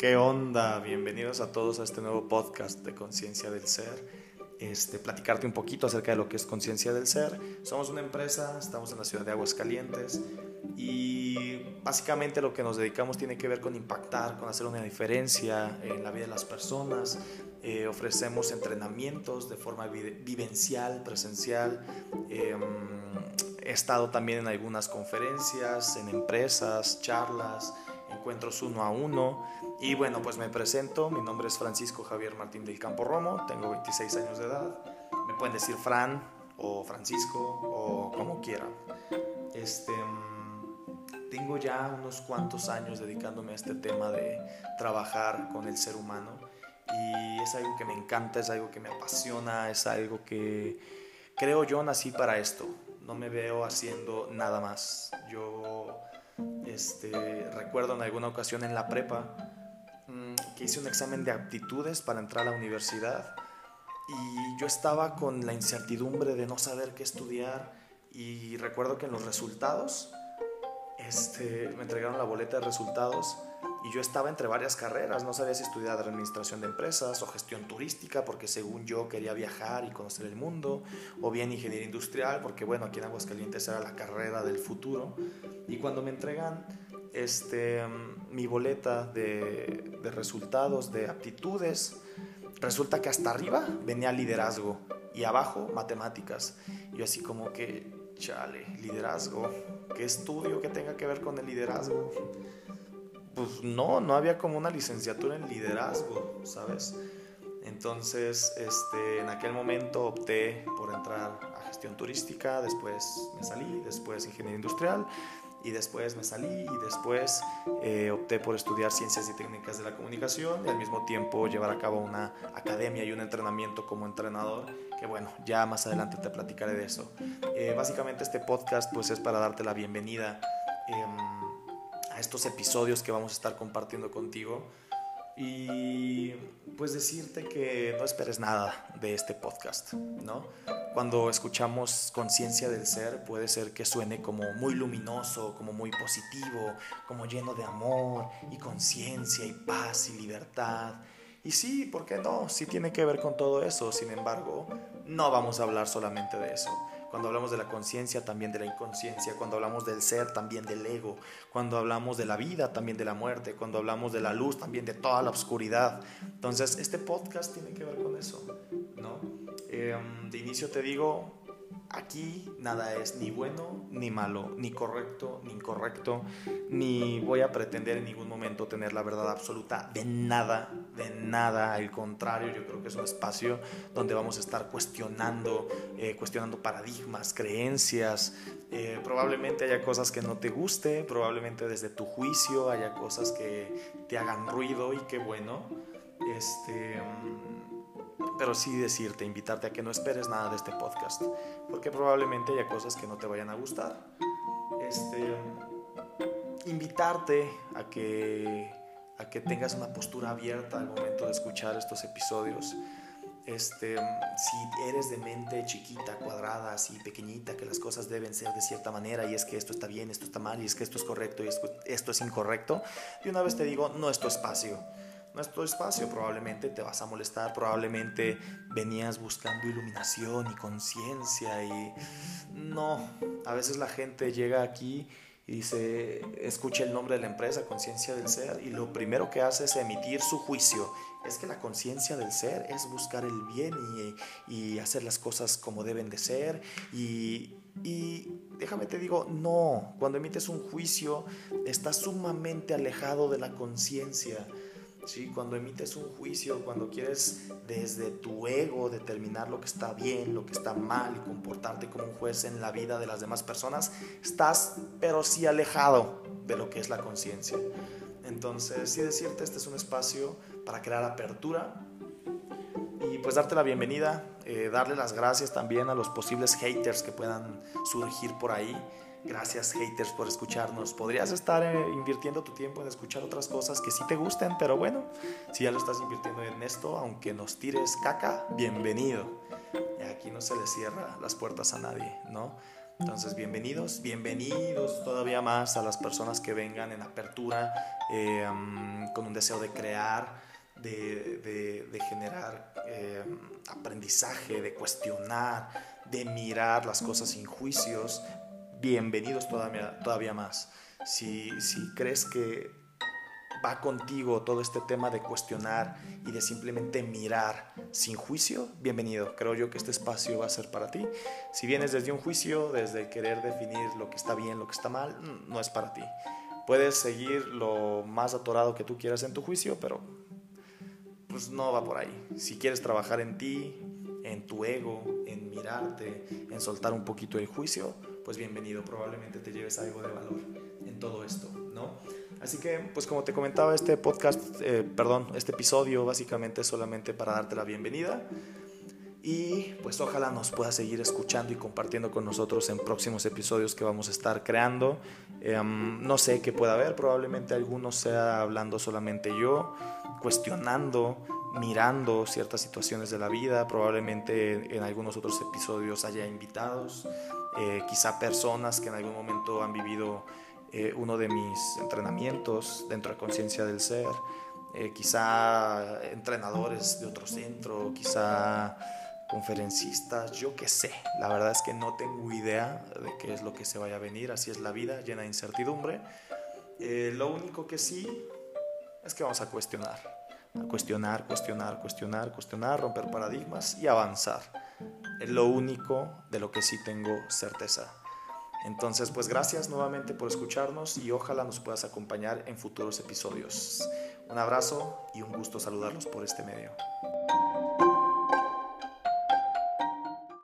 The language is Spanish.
¿Qué onda? Bienvenidos a todos a este nuevo podcast de Conciencia del Ser. Este, platicarte un poquito acerca de lo que es Conciencia del Ser. Somos una empresa, estamos en la ciudad de Aguascalientes y básicamente lo que nos dedicamos tiene que ver con impactar, con hacer una diferencia en la vida de las personas. Eh, ofrecemos entrenamientos de forma vivencial, presencial. Eh, he estado también en algunas conferencias, en empresas, charlas encuentros uno a uno. Y bueno, pues me presento, mi nombre es Francisco Javier Martín del Campo Romo, tengo 26 años de edad. Me pueden decir Fran o Francisco o como quieran. Este, mm, tengo ya unos cuantos años dedicándome a este tema de trabajar con el ser humano y es algo que me encanta, es algo que me apasiona, es algo que creo yo nací para esto. No me veo haciendo nada más. Yo este, recuerdo en alguna ocasión en la prepa que hice un examen de aptitudes para entrar a la universidad y yo estaba con la incertidumbre de no saber qué estudiar y recuerdo que en los resultados este, me entregaron la boleta de resultados y yo estaba entre varias carreras, no sabía si estudiar administración de empresas o gestión turística, porque según yo quería viajar y conocer el mundo, o bien ingeniería industrial, porque bueno, aquí en Aguascalientes era la carrera del futuro. Y cuando me entregan este, mi boleta de, de resultados, de aptitudes, resulta que hasta arriba venía liderazgo y abajo matemáticas. Y así como que, chale, liderazgo, ¿qué estudio que tenga que ver con el liderazgo? pues no, no había como una licenciatura en liderazgo, ¿sabes? Entonces, este, en aquel momento opté por entrar a gestión turística, después me salí, después ingeniería industrial y después me salí y después eh, opté por estudiar ciencias y técnicas de la comunicación y al mismo tiempo llevar a cabo una academia y un entrenamiento como entrenador que bueno, ya más adelante te platicaré de eso. Eh, básicamente este podcast pues es para darte la bienvenida. Em, estos episodios que vamos a estar compartiendo contigo y pues decirte que no esperes nada de este podcast, ¿no? Cuando escuchamos conciencia del ser puede ser que suene como muy luminoso, como muy positivo, como lleno de amor y conciencia y paz y libertad. Y sí, ¿por qué no? Sí tiene que ver con todo eso, sin embargo, no vamos a hablar solamente de eso cuando hablamos de la conciencia, también de la inconsciencia. Cuando hablamos del ser, también del ego. Cuando hablamos de la vida, también de la muerte. Cuando hablamos de la luz, también de toda la oscuridad. Entonces, este podcast tiene que ver con eso, ¿no? Em, de inicio te digo, Aquí nada es ni bueno ni malo, ni correcto ni incorrecto, ni voy a pretender en ningún momento tener la verdad absoluta de nada, de nada. Al contrario, yo creo que es un espacio donde vamos a estar cuestionando, eh, cuestionando paradigmas, creencias. Eh, probablemente haya cosas que no te guste, probablemente desde tu juicio haya cosas que te hagan ruido y qué bueno. Este. Pero sí decirte, invitarte a que no esperes nada de este podcast, porque probablemente haya cosas que no te vayan a gustar. Este, invitarte a que, a que tengas una postura abierta al momento de escuchar estos episodios. Este, si eres de mente chiquita, cuadrada, así pequeñita, que las cosas deben ser de cierta manera y es que esto está bien, esto está mal y es que esto es correcto y esto es incorrecto, de una vez te digo, no es tu espacio nuestro espacio. Probablemente te vas a molestar, probablemente venías buscando iluminación y conciencia y no, a veces la gente llega aquí y dice, escucha el nombre de la empresa, conciencia del ser, y lo primero que hace es emitir su juicio. Es que la conciencia del ser es buscar el bien y, y, hacer las cosas como deben de ser. Y, y déjame te digo, no, cuando emites un juicio estás sumamente alejado de la conciencia. ¿Sí? Cuando emites un juicio, cuando quieres desde tu ego determinar lo que está bien, lo que está mal y comportarte como un juez en la vida de las demás personas, estás pero sí alejado de lo que es la conciencia. Entonces, sí decirte, este es un espacio para crear apertura y pues darte la bienvenida, eh, darle las gracias también a los posibles haters que puedan surgir por ahí. Gracias haters por escucharnos. Podrías estar eh, invirtiendo tu tiempo en escuchar otras cosas que sí te gusten, pero bueno, si ya lo estás invirtiendo en esto, aunque nos tires caca, bienvenido. Aquí no se le cierra las puertas a nadie, ¿no? Entonces, bienvenidos, bienvenidos todavía más a las personas que vengan en apertura, eh, con un deseo de crear, de, generar eh, aprendizaje, de cuestionar, de mirar las cosas sin juicios. Bienvenidos todavía, todavía más. Si, si crees que va contigo todo este tema de cuestionar y de simplemente mirar sin juicio, bienvenido. Creo yo que este espacio va a ser para ti. Si vienes desde un juicio, desde querer definir lo que está bien, lo que está mal, no es para ti. Puedes seguir lo más atorado que tú quieras en tu juicio, pero pues no va por ahí. Si quieres trabajar en ti, en tu ego, en mirarte, en soltar un poquito el juicio, pues bienvenido. Probablemente te lleves algo de valor en todo esto, ¿no? Así que, pues como te comentaba, este podcast, eh, perdón, este episodio básicamente es solamente para darte la bienvenida. Y pues ojalá nos puedas seguir escuchando y compartiendo con nosotros en próximos episodios que vamos a estar creando. Em, no sé qué pueda haber, probablemente algunos sea hablando solamente yo, cuestionando, mirando ciertas situaciones de la vida, probablemente en algunos otros episodios haya invitados, eh, quizá personas que en algún momento han vivido eh, uno de mis entrenamientos dentro de conciencia del ser, eh, quizá entrenadores de otro centro, quizá conferencistas, yo qué sé. La verdad es que no tengo idea de qué es lo que se vaya a venir, así es la vida, llena de incertidumbre. Eh, lo único que sí es que vamos a cuestionar, a cuestionar, cuestionar, cuestionar, cuestionar, romper paradigmas y avanzar. Es lo único de lo que sí tengo certeza. Entonces, pues gracias nuevamente por escucharnos y ojalá nos puedas acompañar en futuros episodios. Un abrazo y un gusto saludarlos por este medio.